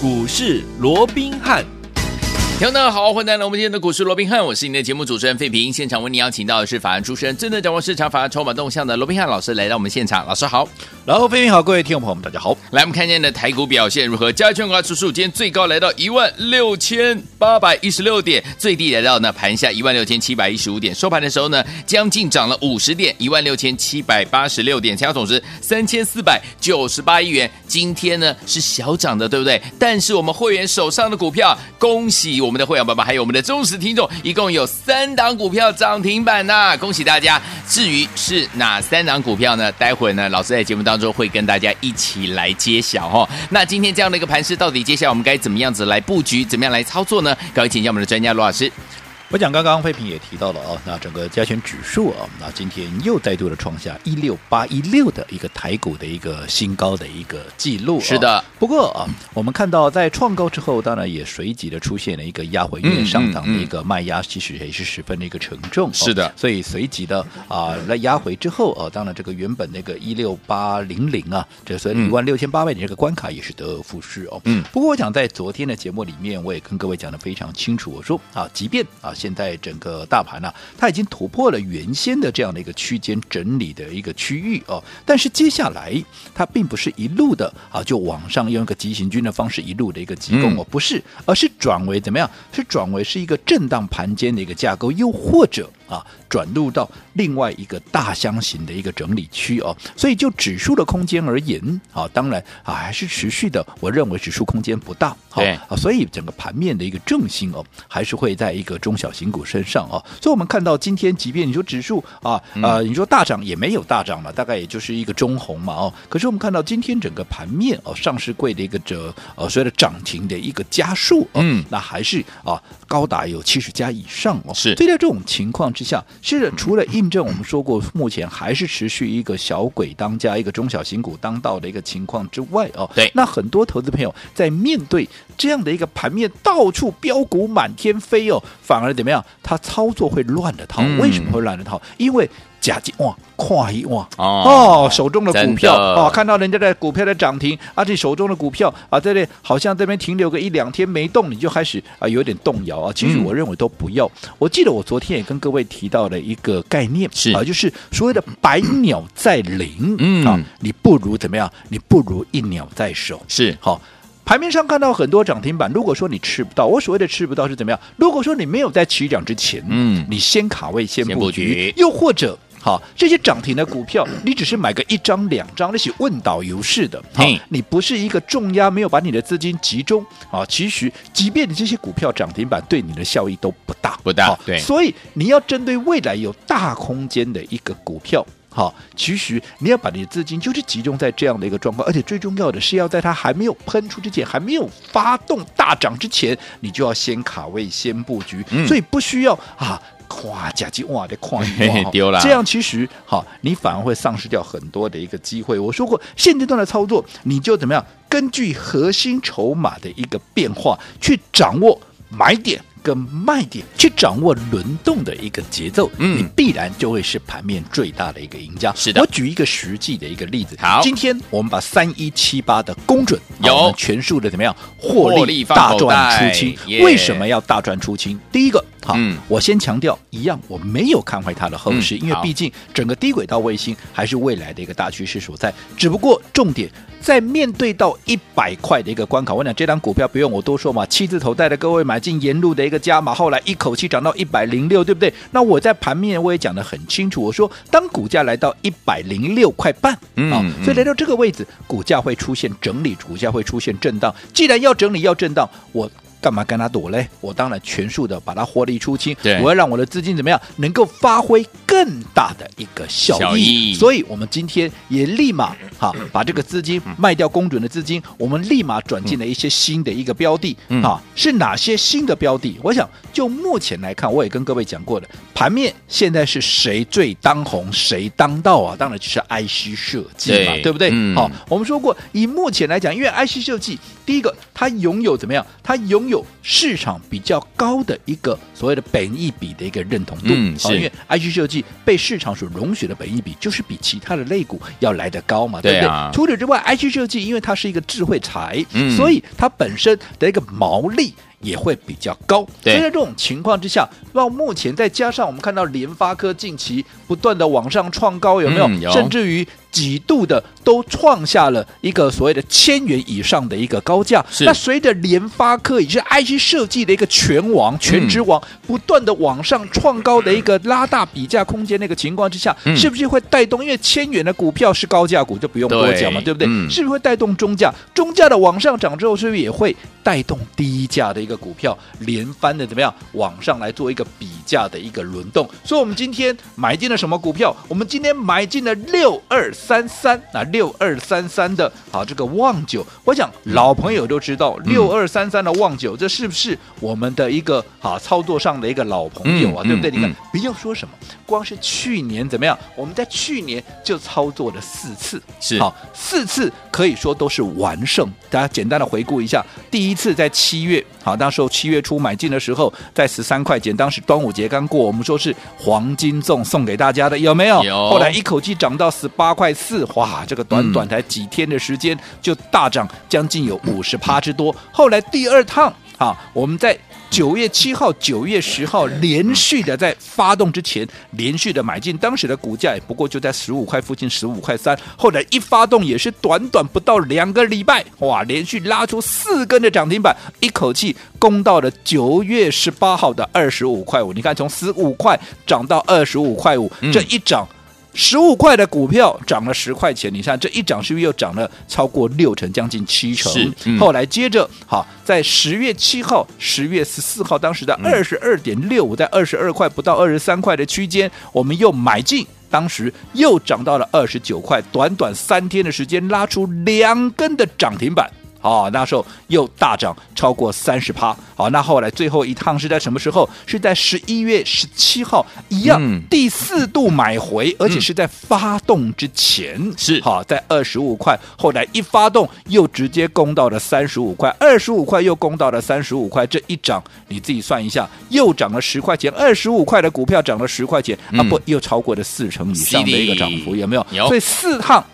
股市罗宾汉。听众好，欢迎来到我们今天的股市罗宾汉，我是您的节目主持人费平。现场为您邀请到的是法案出身、真正掌握市场法案筹码动向的罗宾汉老师来到我们现场，老师好。然后，飞平好，各位听众朋友们，大家好。来，我们看今天的台股表现如何？加权股指数今天最高来到一万六千八百一十六点，最低来到呢盘下一万六千七百一十五点，收盘的时候呢将近涨了五十点，一万六千七百八十六点，成交总值三千四百九十八亿元。今天呢是小涨的，对不对？但是我们会员手上的股票，恭喜我们的会员爸爸，还有我们的忠实听众，一共有三档股票涨停板呐，恭喜大家！至于是哪三档股票呢？待会呢，老师在节目当会跟大家一起来揭晓哈。那今天这样的一个盘势，到底接下来我们该怎么样子来布局，怎么样来操作呢？各位请教我们的专家罗老师。我讲刚刚费平也提到了啊，那整个加权指数啊，那今天又再度的创下一六八一六的一个台股的一个新高的一个记录。是的，不过啊，我们看到在创高之后，当然也随即的出现了一个压回，因为上涨的一个卖压其实也是十分的一个沉重。是的，所以随即的啊来压回之后啊，当然这个原本那个一六八零零啊，这所以一万六千八百点这个关卡也是得而复失哦。嗯，不过我想在昨天的节目里面，我也跟各位讲的非常清楚，我说啊，即便啊。现在整个大盘呢、啊，它已经突破了原先的这样的一个区间整理的一个区域哦，但是接下来它并不是一路的啊就往上用一个急行军的方式一路的一个急攻哦，不是，而是转为怎么样？是转为是一个震荡盘间的一个架构，又或者。啊，转入到另外一个大箱型的一个整理区哦，所以就指数的空间而言，啊，当然啊还是持续的，我认为指数空间不大，好啊，所以整个盘面的一个重心哦，还是会在一个中小型股身上哦，所以我们看到今天，即便你说指数啊啊，你说大涨也没有大涨了，大概也就是一个中红嘛哦，可是我们看到今天整个盘面哦，上市柜的一个这呃所谓的涨停的一个加数，嗯，那还是啊高达有七十家以上哦，是，所以在这种情况。之下，是的，除了印证我们说过，目前还是持续一个小鬼当家，一个中小型股当道的一个情况之外哦，对，那很多投资朋友在面对这样的一个盘面，到处飙股满天飞哦，反而怎么样？他操作会乱了套。为什么会乱了套？因为。假金哇，快一哇哦，哦，手中的股票哦，看到人家的股票在涨停，而、啊、且手中的股票啊，在这好像这边停留个一两天没动，你就开始啊有点动摇啊。其实我认为都不要。嗯、我记得我昨天也跟各位提到了一个概念是啊，就是所谓的百鸟在林，嗯啊，你不如怎么样？你不如一鸟在手是好。盘面上看到很多涨停板，如果说你吃不到，我所谓的吃不到是怎么样？如果说你没有在起涨之前，嗯，你先卡位先布局，又或者。好，这些涨停的股票，你只是买个一张两张，那些问导游式的。好，你不是一个重压，没有把你的资金集中啊。其实，即便你这些股票涨停板对你的效益都不大，不大。对，所以你要针对未来有大空间的一个股票，好，其实你要把你的资金就是集中在这样的一个状况，而且最重要的是要在它还没有喷出之前，还没有发动大涨之前，你就要先卡位先布局。嗯，所以不需要啊。夸假机哇的夸一丢了，这样其实好，你反而会丧失掉很多的一个机会。我说过，现阶段的操作，你就怎么样？根据核心筹码的一个变化，去掌握买点。跟卖点去掌握轮动的一个节奏，嗯，你必然就会是盘面最大的一个赢家。是的，我举一个实际的一个例子。好，今天我们把三一七八的公准有全数的怎么样获利大赚出清？为什么要大赚出清？第一个，好，嗯、我先强调一样，我没有看坏它的后市，嗯、因为毕竟整个低轨道卫星还是未来的一个大趋势所在。只不过重点。在面对到一百块的一个关口，我讲这张股票不用我多说嘛，七字头带着各位买进沿路的一个加码，后来一口气涨到一百零六，对不对？那我在盘面我也讲得很清楚，我说当股价来到一百零六块半，嗯，啊，所以来到这个位置，股价会出现整理，股价会出现震荡。既然要整理要震荡，我。干嘛跟他躲嘞？我当然全数的把它获利出清。我要让我的资金怎么样，能够发挥更大的一个效益。所以，我们今天也立马哈把这个资金卖掉，公准的资金，我们立马转进了一些新的一个标的。哈，是哪些新的标的？我想就目前来看，我也跟各位讲过的，盘面现在是谁最当红，谁当道啊？当然就是 IC 设计嘛，对不对？好，我们说过，以目前来讲，因为 IC 设计，第一个它拥有怎么样？它拥有市场比较高的一个所谓的本益比的一个认同度。嗯，是。因为 IC 设计被市场所容许的本益比，就是比其他的类股要来得高嘛，对不对？啊、除此之外，IC 设计因为它是一个智慧财，嗯、所以它本身的一个毛利。也会比较高，对所以在这种情况之下，到目前再加上我们看到联发科近期不断的往上创高，有没有？嗯、有甚至于几度的都创下了一个所谓的千元以上的一个高价。那随着联发科也是 IC 设计的一个全网、全职王，不断的往上创高的一个拉大比价空间那个情况之下，嗯、是不是会带动？因为千元的股票是高价股，就不用多讲嘛，对，对不对？嗯、是不是会带动中价？中价的往上涨之后，是不是也会带动低价的一个股票连番的怎么样往上来做一个比价的一个轮动？所以，我们今天买进了什么股票？我们今天买进了六二三三啊，六二三三的啊，这个旺九。我想老朋友都知道六二三三的旺九，这是不是我们的一个啊操作上的一个老朋友啊？嗯、对不对？嗯、你看，不要说什么，光是去年怎么样？我们在去年就操作了四次，是好四次可以说都是完胜。大家简单的回顾一下，第一次在七月，好，那时候七月初买进的时候，在十三块钱，当时端午节刚过，我们说是黄金粽送给大家的，有没有？有。后来一口气涨到十八块四，哇，这个短短才几天的时间就大涨将近有五十趴之多。后来第二趟，啊，我们在。九月七号、九月十号连续的在发动之前连续的买进，当时的股价也不过就在十五块附近，十五块三。后来一发动也是短短不到两个礼拜，哇，连续拉出四根的涨停板，一口气攻到了九月十八号的二十五块五。你看，从十五块涨到二十五块五，这一涨。十五块的股票涨了十块钱，你看这一涨是不是又涨了超过六成，将近七成？嗯、后来接着好，在十月七号、十月十四号，当时的二十二点六五，在二十二块不到二十三块的区间，我们又买进，当时又涨到了二十九块，短短三天的时间拉出两根的涨停板。好，那时候又大涨超过三十趴。好，那后来最后一趟是在什么时候？是在十一月十七号，一样、嗯、第四度买回，而且是在发动之前。嗯、是好，在二十五块，后来一发动又直接攻到了三十五块，二十五块又攻到了三十五块，这一涨你自己算一下，又涨了十块钱。二十五块的股票涨了十块钱，嗯、啊不，又超过了四成以上的一个涨幅，有没有？有。所以四趟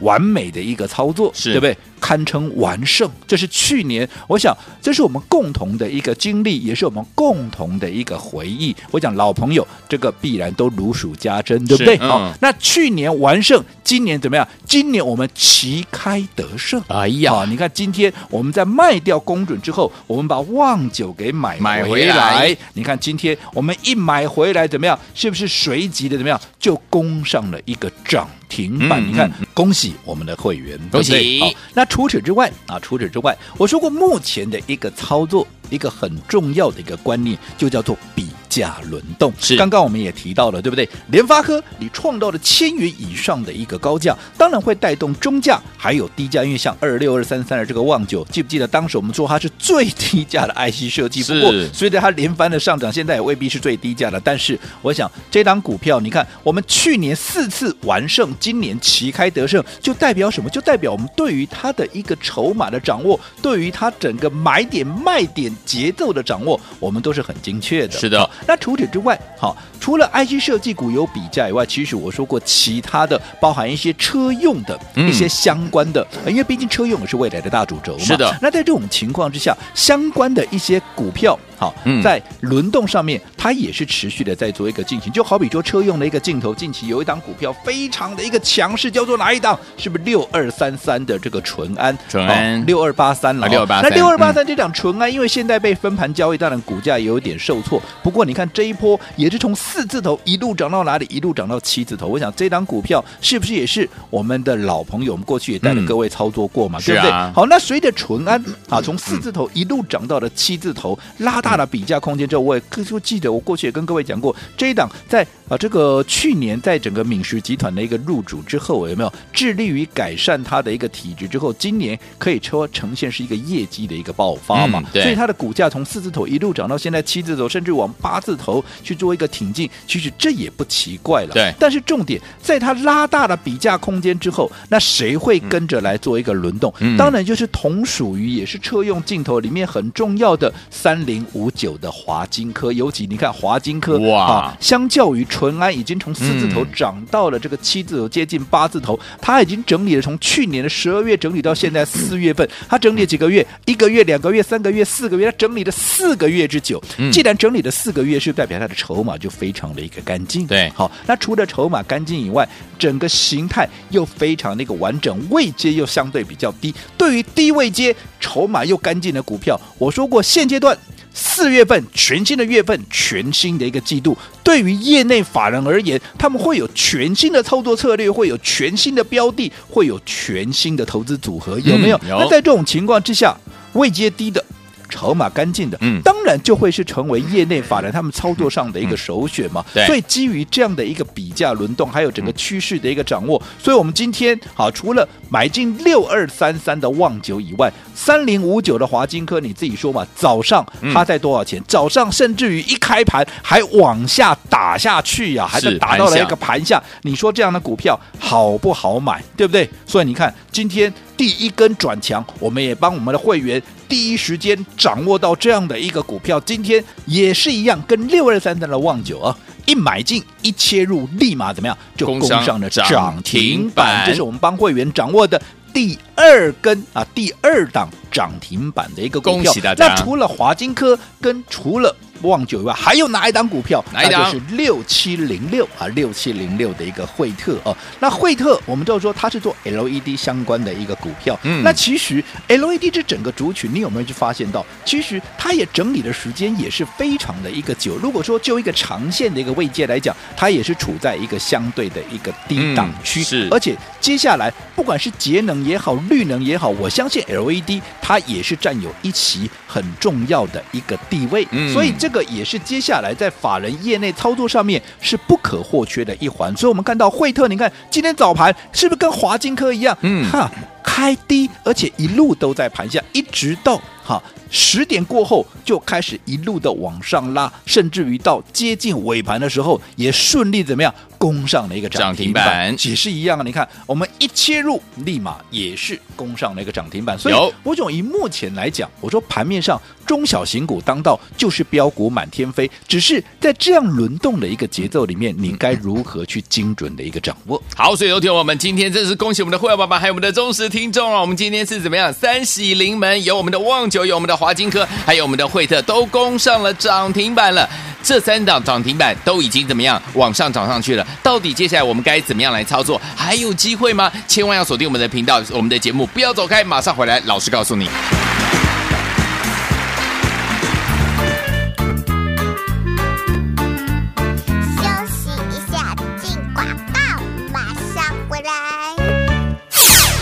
完美的一个操作，是对不对？堪称完胜，这是去年，我想这是我们共同的一个经历，也是我们共同的一个回忆。我讲老朋友，这个必然都如数家珍，对不对？好、嗯哦，那去年完胜，今年怎么样？今年我们旗开得胜。哎呀，哦、你看今天我们在卖掉公准之后，我们把旺九给买回。买回来你看今天我们一买回来怎么样？是不是随即的怎么样就攻上了一个涨停板？嗯、你看，嗯、恭喜我们的会员，恭喜。对对好，那。除此之外啊，除此之外，我说过目前的一个操作，一个很重要的一个观念，就叫做比价轮动。是，刚刚我们也提到了，对不对？联发科你创造了千元以上的一个高价，当然会带动中价还有低价，因为像二六二三三的这个旺九，记不记得当时我们说它是最低价的 IC 设计？是。不过随着它连番的上涨，现在也未必是最低价的。但是我想这档股票，你看我们去年四次完胜，今年旗开得胜，就代表什么？就代表我们对于它的一个筹码的掌握，对于它整个买点卖点节奏的掌握，我们都是很精确的。是的。那除此之外，好，除了 IC 设计股有比价以外，其实我说过其他的，包含一些车用的一些相关的，嗯、因为毕竟车用也是未来的大主轴嘛。是的。那在这种情况之下，相关的一些股票。好，在轮动上面，它也是持续的在做一个进行。就好比说车用的一个镜头，近期有一档股票非常的一个强势，叫做哪一档？是不是六二三三的这个淳安？淳安六二八三了。六二八三。那六二八三这档淳安，因为现在被分盘交易，当然股价也有点受挫。不过你看这一波也是从四字头一路涨到哪里？一路涨到七字头。我想这档股票是不是也是我们的老朋友？我们过去也带着各位操作过嘛，对不对？好，那随着淳安啊，从四字头一路涨到了七字头，拉大了比价空间之后，我也就记得我过去也跟各位讲过，这一档在啊这个去年在整个敏实集团的一个入主之后，有没有致力于改善它的一个体质之后，今年可以说呈现是一个业绩的一个爆发嘛？所以它的股价从四字头一路涨到现在七字头，甚至往八八字头去做一个挺进，其实这也不奇怪了。对，但是重点在它拉大了比价空间之后，那谁会跟着来做一个轮动？嗯、当然就是同属于也是车用镜头里面很重要的三零五九的华金科，尤其你看华金科哇、啊，相较于淳安已经从四字头涨到了这个七字头，接近八字头，它已经整理了从去年的十二月整理到现在四月份，它整理了几个月？一个月、两个月、三个月、四个月，它整理了四个月之久。既然整理了四个月，是代表它的筹码就非常的一个干净。对，好，那除了筹码干净以外，整个形态又非常的一个完整，位阶又相对比较低。对于低位阶、筹码又干净的股票，我说过，现阶段四月份全新的月份，全新的一个季度，对于业内法人而言，他们会有全新的操作策略，会有全新的标的，会有全新的投资组合，有没有？嗯、有。那在这种情况之下，位阶低的。筹码干净的，嗯，当然就会是成为业内法人他们操作上的一个首选嘛。对，所以基于这样的一个比价轮动，还有整个趋势的一个掌握，所以我们今天好，除了买进六二三三的旺九以外，三零五九的华金科，你自己说嘛，早上它在多少钱？早上甚至于一开盘还往下打下去呀，还是打到了一个盘下。你说这样的股票好不好买？对不对？所以你看今天。第一根转强，我们也帮我们的会员第一时间掌握到这样的一个股票。今天也是一样，跟六二三三的旺九啊，一买进一切入，立马怎么样就攻上了涨停板。这是我们帮会员掌握的第二根啊，第二档涨停板的一个股票。恭喜大家！那除了华金科跟除了旺九以外，还有哪一档股票？哪一档？那就是六七零六啊，六七零六的一个惠特哦。那惠特，我们就说它是做 LED 相关的一个股票。嗯，那其实 LED 这整个族群，你有没有去发现到？其实它也整理的时间也是非常的一个久。如果说就一个长线的一个位阶来讲，它也是处在一个相对的一个低档区。嗯、是，而且接下来不管是节能也好，绿能也好，我相信 LED 它也是占有一席很重要的一个地位。嗯，所以这。这个也是接下来在法人业内操作上面是不可或缺的一环，所以我们看到惠特，你看今天早盘是不是跟华金科一样？嗯，哈，开低，而且一路都在盘下，一直到哈十点过后就开始一路的往上拉，甚至于到接近尾盘的时候也顺利怎么样？攻上了一个涨停板，也是一样啊！你看，我们一切入，立马也是攻上了一个涨停板。所以，我总以目前来讲，我说盘面上中小型股当道，就是标股满天飞。只是在这样轮动的一个节奏里面，你该如何去精准的一个掌握？好，所以有听我们今天真是恭喜我们的会员爸爸，还有我们的忠实听众啊！我们今天是怎么样？三喜临门，有我们的旺九，有我们的华金科，还有我们的惠特，都攻上了涨停板了。这三档涨停板都已经怎么样往上涨上去了？到底接下来我们该怎么样来操作？还有机会吗？千万要锁定我们的频道，我们的节目不要走开，马上回来，老师告诉你。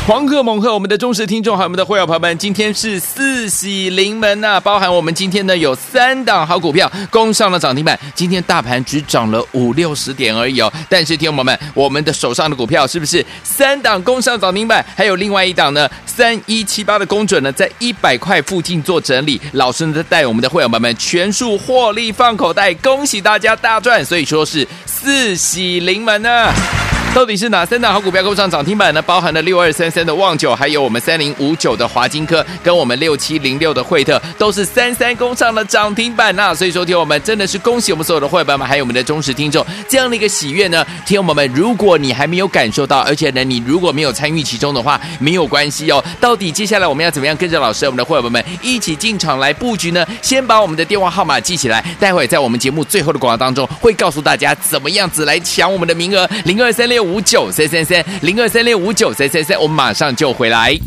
黄鹤猛鹤！我们的忠实听众还有我们的会员朋友们，今天是四喜临门呐、包含我们今天呢有三档好股票攻上了涨停板。今天大盘只涨了五六十点而已哦，但是听众友们，我们的手上的股票是不是三档攻上涨停板？还有另外一档呢，三一七八的攻准呢，在一百块附近做整理。老师呢带我们的会员朋友们全数获利放口袋，恭喜大家大赚！所以说是四喜临门呢、到底是哪三大好股票攻上涨停板呢？包含了六二三三的旺九，还有我们三零五九的华金科，跟我们六七零六的惠特，都是三三攻上了涨停板呐、所以说，听我们真的是恭喜我们所有的会员们，还有我们的忠实听众，这样的一个喜悦呢。听我们，如果你还没有感受到，而且呢，你如果没有参与其中的话，没有关系哦。到底接下来我们要怎么样跟着老师，我们的会员们？一起进场来布局呢？先把我们的电话号码记起来，待会在我们节目最后的广告当中，会告诉大家怎么样子来抢我们的名额，零二三六。五九三三三零二三六五九三三三，我们马上就回来。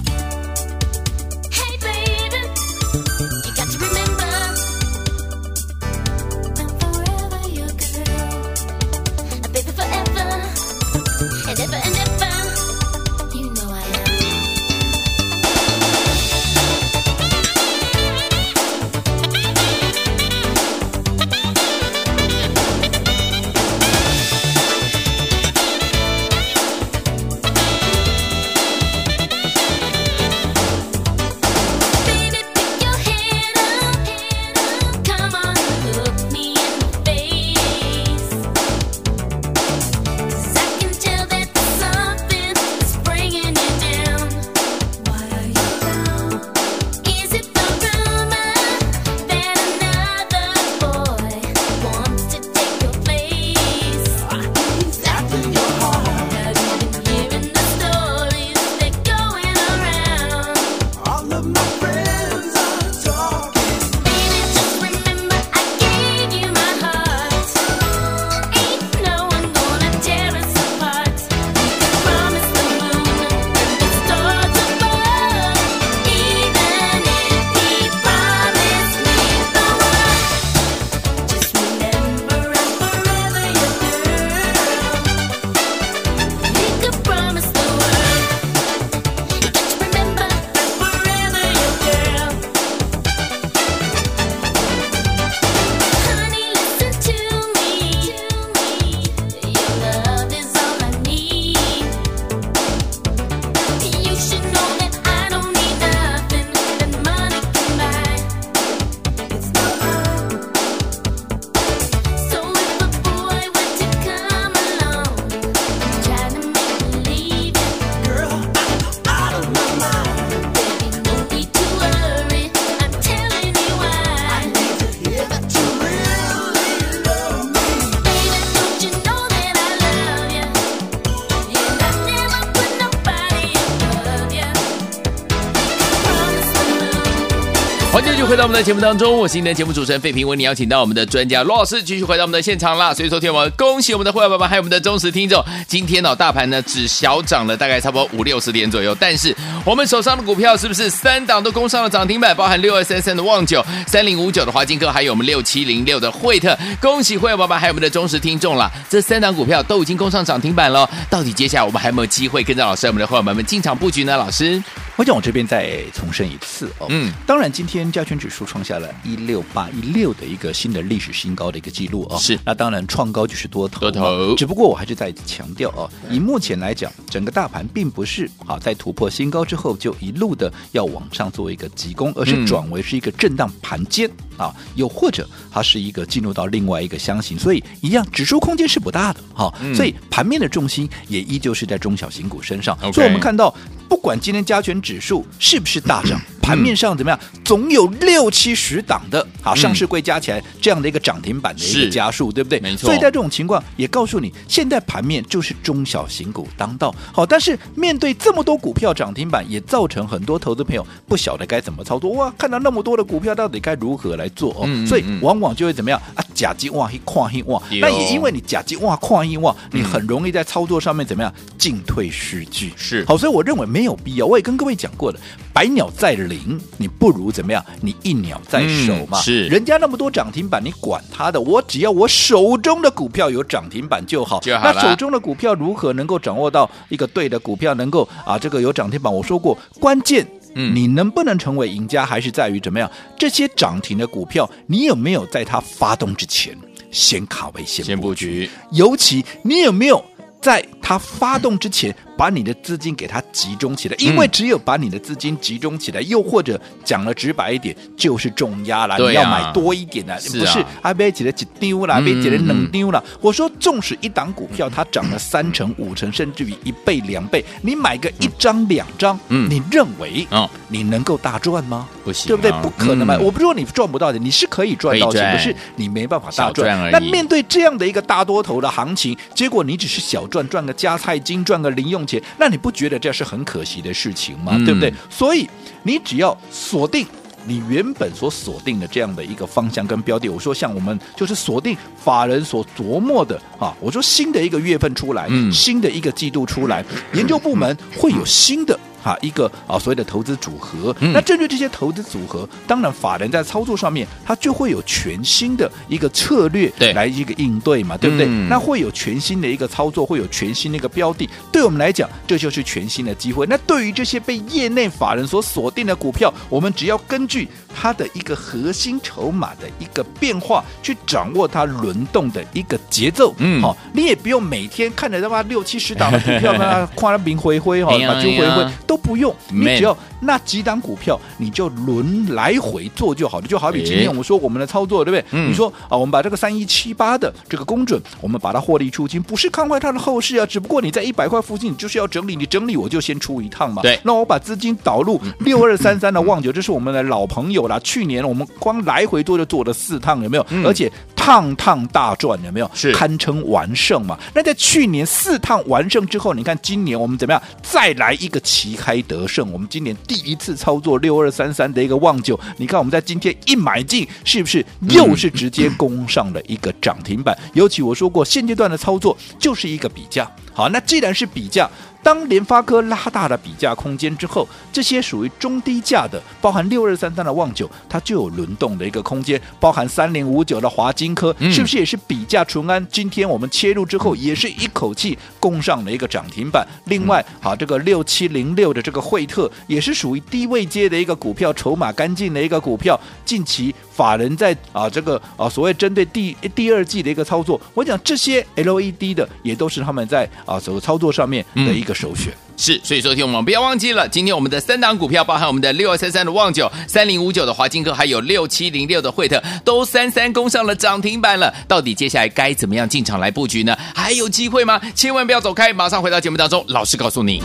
欢迎继续回到我们的节目当中，我是您的节目主持人费平，为您邀请到我们的专家罗老师继续回到我们的现场啦。所以，昨天我们恭喜我们的会员爸爸还有我们的忠实听众，今天呢、大盘呢只小涨了大概差不多五六十点左右，但是我们手上的股票是不是三档都攻上了涨停板？包含六二三三的旺九、三零五九的华金科，还有我们六七零六的惠特，恭喜会员爸爸还有我们的忠实听众啦。这三档股票都已经攻上涨停板了，到底接下来我们还有没有机会跟着老师我们的会员们们进场布局呢？老师，我想我这边再重申一次哦，嗯，当然今天。加权指数创下了一六八一六的一个新的历史新高的一个记录哦，是。那当然创高就是多头，多头。只不过我还是在强调哦，以目前来讲，整个大盘并不是啊在突破新高之后就一路的要往上做一个急攻，而是转为是一个震荡盘间啊，又或者它是一个进入到另外一个箱型，所以一样指数空间是不大的哈，所以盘面的重心也依旧是在中小型股身上。所以我们看到，不管今天加权指数是不是大涨。盘面上怎么样？总有六七十档的好上市柜加起来这样的一个涨停板的一个加速，对不对？没错。所以在这种情况，也告诉你，现在盘面就是中小型股当道。好，但是面对这么多股票涨停板，也造成很多投资朋友不晓得该怎么操作。哇，看到那么多的股票，到底该如何来做？哦，所以往往就会怎么样啊？假机哇一跨一哇，那也因为你假机哇跨一哇，你很容易在操作上面怎么样进退失据。是。好，所以我认为没有必要。我也跟各位讲过的，百鸟在领。你不如怎么样？你一鸟在手嘛。嗯、是，人家那么多涨停板，你管他的？我只要我手中的股票有涨停板就好。就好。那手中的股票如何能够掌握到一个对的股票，能够啊这个有涨停板？我说过，关键，嗯，你能不能成为赢家，还是在于怎么样？这些涨停的股票，你有没有在它发动之前先卡位、先布局？尤其你有没有在它发动之前？把你的资金给它集中起来，因为只有把你的资金集中起来，嗯、又或者讲了直白一点，就是重压了。啊、你要买多一点的，不是阿贝姐的几丢了，阿贝姐的冷丢了。我说，纵使一档股票它涨了三成、五成，甚至于一倍、两倍，你买个一张、两张，嗯，你认为你能够大赚吗？不行，对不对？不可能嘛！嗯、我不是说你赚不到的，你是可以赚到钱，可是你没办法大赚。那面对这样的一个大多头的行情，结果你只是小赚，赚个加菜金，赚个零用钱。那你不觉得这是很可惜的事情吗？嗯、对不对？所以你只要锁定你原本所锁定的这样的一个方向跟标的，我说像我们就是锁定法人所琢磨的啊，我说新的一个月份出来，嗯、新的一个季度出来，研究部门会有新的。啊，一个啊，所谓的投资组合，嗯、那针对这些投资组合，当然法人在操作上面，他就会有全新的一个策略来一个应对嘛，对，对不对？嗯、那会有全新的一个操作，会有全新的一个标的，对我们来讲，这就是全新的机会。那对于这些被业内法人所锁定的股票，我们只要根据它的一个核心筹码的一个变化，去掌握它轮动的一个节奏。嗯，好，你也不用每天看着他妈六七十档的股票，呢夸了明回灰哈，把就回灰。都不用，你只要那几档股票，你就轮来回做就好了。就好比今天我们说我们的操作，对不对？嗯、你说啊，我们把这个三一七八的这个公准，我们把它获利出清，不是看坏它的后市啊，只不过你在一百块附近，你就是要整理，你整理我就先出一趟嘛。对，那我把资金导入 六二三三的旺九，这是我们的老朋友了。去年我们光来回做就做了四趟，有没有？嗯、而且。趟趟大赚有没有？是堪称完胜嘛？那在去年四趟完胜之后，你看今年我们怎么样？再来一个旗开得胜。我们今年第一次操作六二三三的一个旺九，你看我们在今天一买进，是不是又是直接攻上了一个涨停板？尤其我说过，现阶段的操作就是一个比价。好，那既然是比价。当联发科拉大了比价空间之后，这些属于中低价的，包含六二三三的旺九，它就有轮动的一个空间；包含三零五九的华金科，是不是也是比价淳安？今天我们切入之后，也是一口气攻上了一个涨停板。另外，好，这个六七零六的这个惠特，也是属于低位阶的一个股票，筹码干净的一个股票。近期法人在啊这个啊所谓针对第第二季的一个操作，我讲这些 LED 的也都是他们在啊所操作上面的一个。首选是，所以说听我们不要忘记了，今天我们的三档股票，包含我们的六二三三的旺九、三零五九的华金科，还有六七零六的惠特，都三三攻上了涨停板了。到底接下来该怎么样进场来布局呢？还有机会吗？千万不要走开，马上回到节目当中，老实告诉你。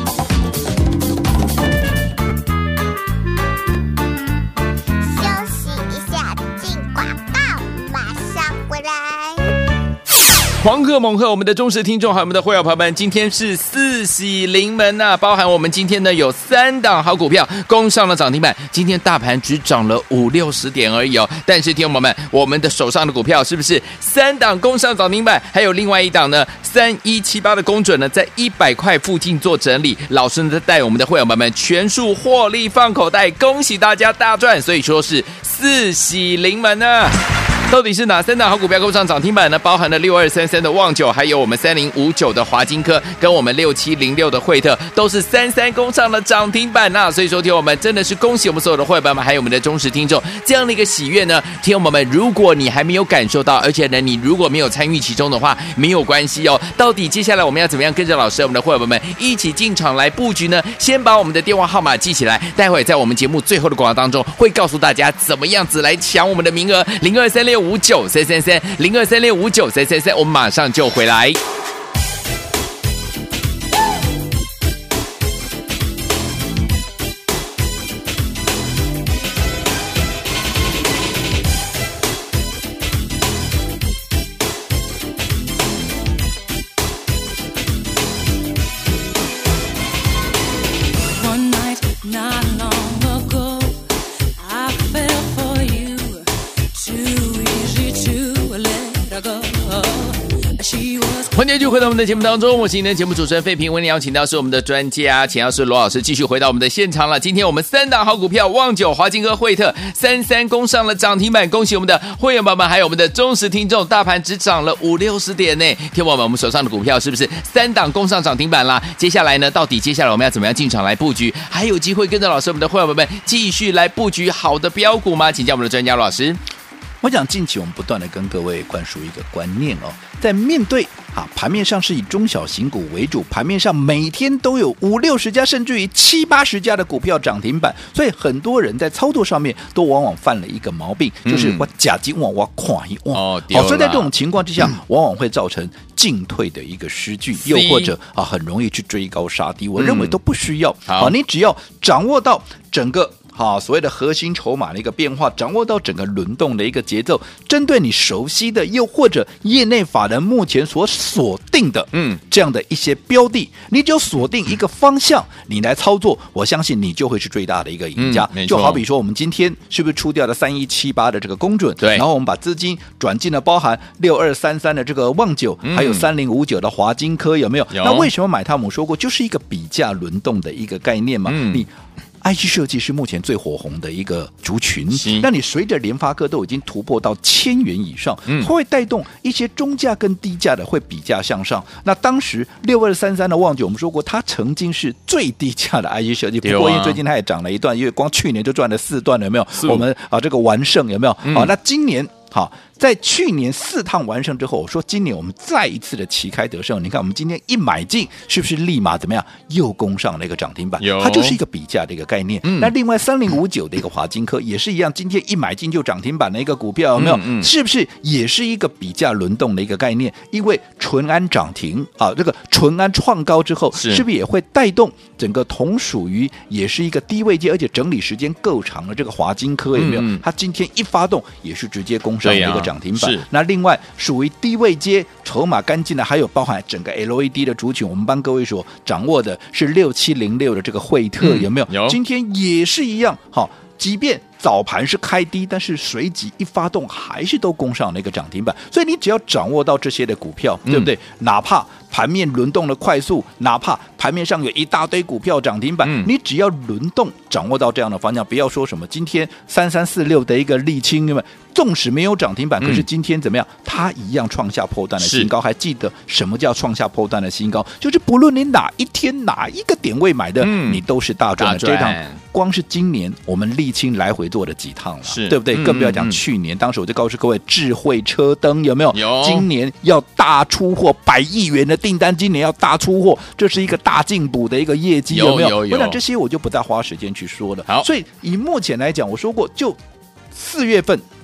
黄鹤猛鹤，我们的忠实听众还有我们的会员朋友们，今天是四喜临门呐、包含我们今天呢有三档好股票攻上了涨停板，今天大盘只涨了五六十点而已哦。但是听友们，我们的手上的股票是不是三档攻上涨停板？还有另外一档呢，三一七八的攻准呢，在一百块附近做整理，老师呢带我们的会员朋友们全数获利放口袋，恭喜大家大赚！所以说是四喜临门呢、到底是哪三档好股票攻上涨停板呢？包含了六二三三的旺九，还有我们三零五九的华金科，跟我们六七零六的惠特，都是三三攻上了涨停板呐、所以说，听我们真的是恭喜我们所有的会员们，还有我们的忠实听众，这样的一个喜悦呢。听我们，如果你还没有感受到，而且呢，你如果没有参与其中的话，没有关系哦。到底接下来我们要怎么样跟着老师，我们的会员们一起进场来布局呢？先把我们的电话号码记起来，待会在我们节目最后的广告当中，会告诉大家怎么样子来抢我们的名额，零二三六。五九三三三零二三六五九三三三，我们马上就回来。欢迎继续回到我们的节目当中，我是今天节目主持人费平。为您邀请到是我们的专家，请到是罗老师，继续回到我们的现场了。今天我们三档好股票，旺九、华金科、惠特，三三攻上了涨停板，恭喜我们的会员宝宝们，还有我们的忠实听众。大盘只涨了五六十点呢，听我们，我们手上的股票是不是三档攻上涨停板啦？接下来呢，到底接下来我们要怎么样进场来布局？还有机会跟着老师，我们的会员宝宝们继续来布局好的标股吗？请教我们的专家罗老师。我想近期我们不断的跟各位灌输一个观念哦，在面对啊盘面上是以中小型股为主，盘面上每天都有五六十家甚至于七八十家的股票涨停板，所以很多人在操作上面都往往犯了一个毛病，嗯、就是我假金往我垮一往哦，好，所以在这种情况之下，嗯、往往会造成进退的一个失据，又或者啊很容易去追高杀低。我认为都不需要，好、啊，你只要掌握到整个。好，所谓的核心筹码的一个变化，掌握到整个轮动的一个节奏，针对你熟悉的，又或者业内法人目前所锁定的，嗯，这样的一些标的，你只要锁定一个方向，你来操作，我相信你就会是最大的一个赢家。嗯、就好比说，我们今天是不是出掉了三一七八的这个公准？对，然后我们把资金转进了包含六二三三的这个旺九，嗯、还有三零五九的华金科，有没有？有。那为什么买它？我们说过，就是一个比价轮动的一个概念嘛。嗯，你。IC 设计是目前最火红的一个族群，那你随着联发科都已经突破到千元以上，嗯，会带动一些中价跟低价的会比价向上。那当时六二三三的旺九，我们说过，它曾经是最低价的 IC 设计，不过因为最近它也涨了一段，因为光去年就赚了四段了，有没有？我们啊，这个完胜有没有？啊，那今年。好，在去年四趟完胜之后，我说今年我们再一次的旗开得胜。你看，我们今天一买进，是不是立马怎么样又攻上了一个涨停板？有，它就是一个比价的一个概念。嗯、那另外三零五九的一个华金科也是一样，今天一买进就涨停板的一个股票，有没有？嗯嗯、是不是也是一个比价轮动的一个概念？因为淳安涨停啊，这个淳安创高之后，是，是不是也会带动整个同属于也是一个低位阶，而且整理时间够长的这个华金科有没有？嗯、它今天一发动也是直接攻。上一个涨停板，那另外属于低位接、筹码干净的，还有包含整个 LED 的族群，我们帮各位所掌握的是六七零六的这个惠特，有没有？有，今天也是一样，好，即便。早盘是开低，但是随即一发动，还是都攻上了一个涨停板。所以你只要掌握到这些的股票，对不对？嗯、哪怕盘面轮动的快速，哪怕盘面上有一大堆股票涨停板，嗯、你只要轮动掌握到这样的方向，不要说什么今天三三四六的一个沥青，因为纵使没有涨停板，可是今天怎么样？它一样创下破断的新高。还记得什么叫创下破断的新高？就是不论你哪一天哪一个点位买的，嗯、你都是大赚的。这趟光是今年我们沥青来回。做了几趟了，对不对？更不要讲去年，当时我就告诉各位，智慧车灯有没有？有。今年要大出货，百亿元的订单，今年要大出货，这是一个大进补的一个业绩，有没有？有，有，有。我想这些我就不再花时间去说了。好，所以以目前来讲，我说过，就四月份，好。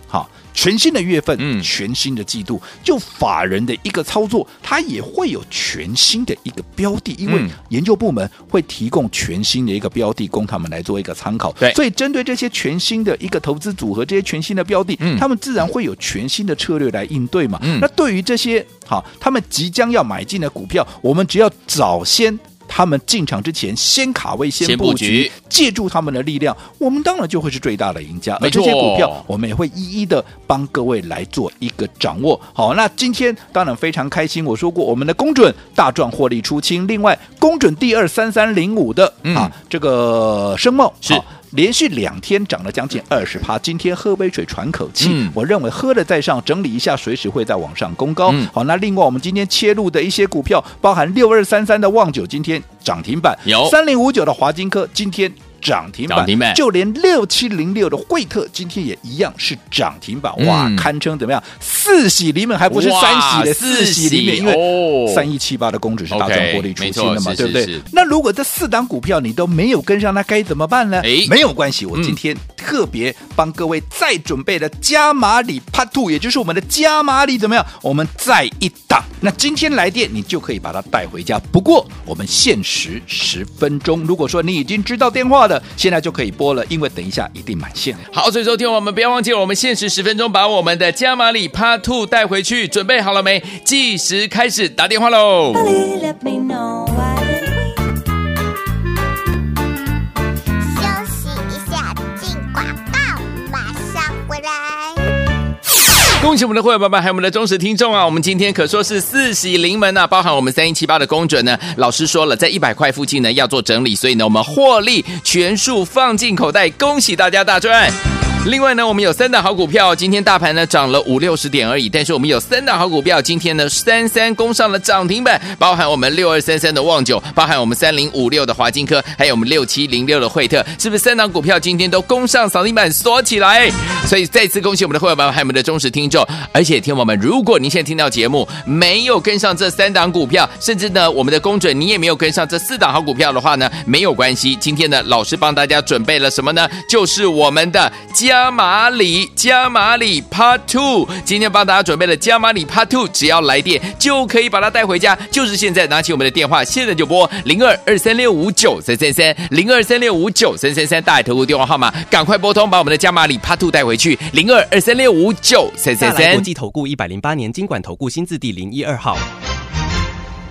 全新的月份，嗯全新的季度，就法人的一个操作，它也会有全新的一个标的，因为嗯研究部门会提供全新的一个标的供他们来做一个参考。对所以针对这些全新的一个投资组合，这些全新的标的，嗯他们自然会有全新的策略来应对嘛。嗯那对于这些好，他们即将要买进的股票，我们只要早先。他们进场之前，先卡位、先先布布局，借助他们的力量，我们当然就会是最大的赢家。而这些股票，我们也会一一的帮各位来做一个掌握。好，那今天当然非常开心。我说过，我们的公准大赚获利出清。另外，公准第二三三零五的、嗯啊，这个声茂是好连续两天涨了将近二十趴，今天喝杯水喘口气，嗯我认为喝了再上，整理一下，随时会再往上攻高。嗯好，那另外我们今天切入的一些股票，包含六二三三的旺九，今天涨停板；有三零五九的华金科，今天。涨停板，涨停板就连六七零六的惠特今天也一样是涨停板，哇，嗯堪称怎么样？四喜临门，还不是三喜的四四喜临门，因为哦三一七八的公主是大赚获利出清的嘛，对不对是是是？那如果这四档股票你都没有跟上，那该怎么办呢？哎没有关系，我今天特别帮各位再准备了加码里 Part Two，也就是我们的加码里怎么样？我们再一档。那今天来电，你就可以把它带回家。不过我们限时十分钟，如果说你已经知道电话的，现在就可以播了，因为等一下一定满线。好，所以说听我们不要忘记了，我们限时十分钟把我们的加码里 Part Two 带回去，准备好了没？计时开始，打电话喽！Let me know 恭喜我们的会员爸爸，还有我们的忠实听众啊！我们今天可说是四喜临门啊，包含我们三一七八的公准呢。老师说了，在一百块附近呢要做整理，所以呢我们获利全数放进口袋，恭喜大家大赚！另外呢，我们有三档好股票，今天大盘呢涨了五六十点而已，但是我们有三档好股票，今天呢三三攻上了涨停板，包含我们六二三三的旺九，包含我们三零五六的华金科，还有我们六七零六的惠特，是不是三档股票今天都攻上涨停板锁起来？所以再次恭喜我们的会员们，还有我们的忠实听众，而且听友们，如果您现在听到节目没有跟上这三档股票，甚至呢我们的公准你也没有跟上这四档好股票的话呢，没有关系，今天呢老师帮大家准备了什么呢？就是我们的加码礼，加码礼 Part Two，今天帮大家准备了加码礼 Part Two，只要来电就可以把它带回家，就是现在拿起我们的电话，现在就拨零二二三六五九三三三零二三六五九三三三大海投顾电话号码，赶快拨通，把我们的加码礼 Part Two 带回去，零二二三六五九三三三国。际投顾一百零八年金管投顾新字第零一二号。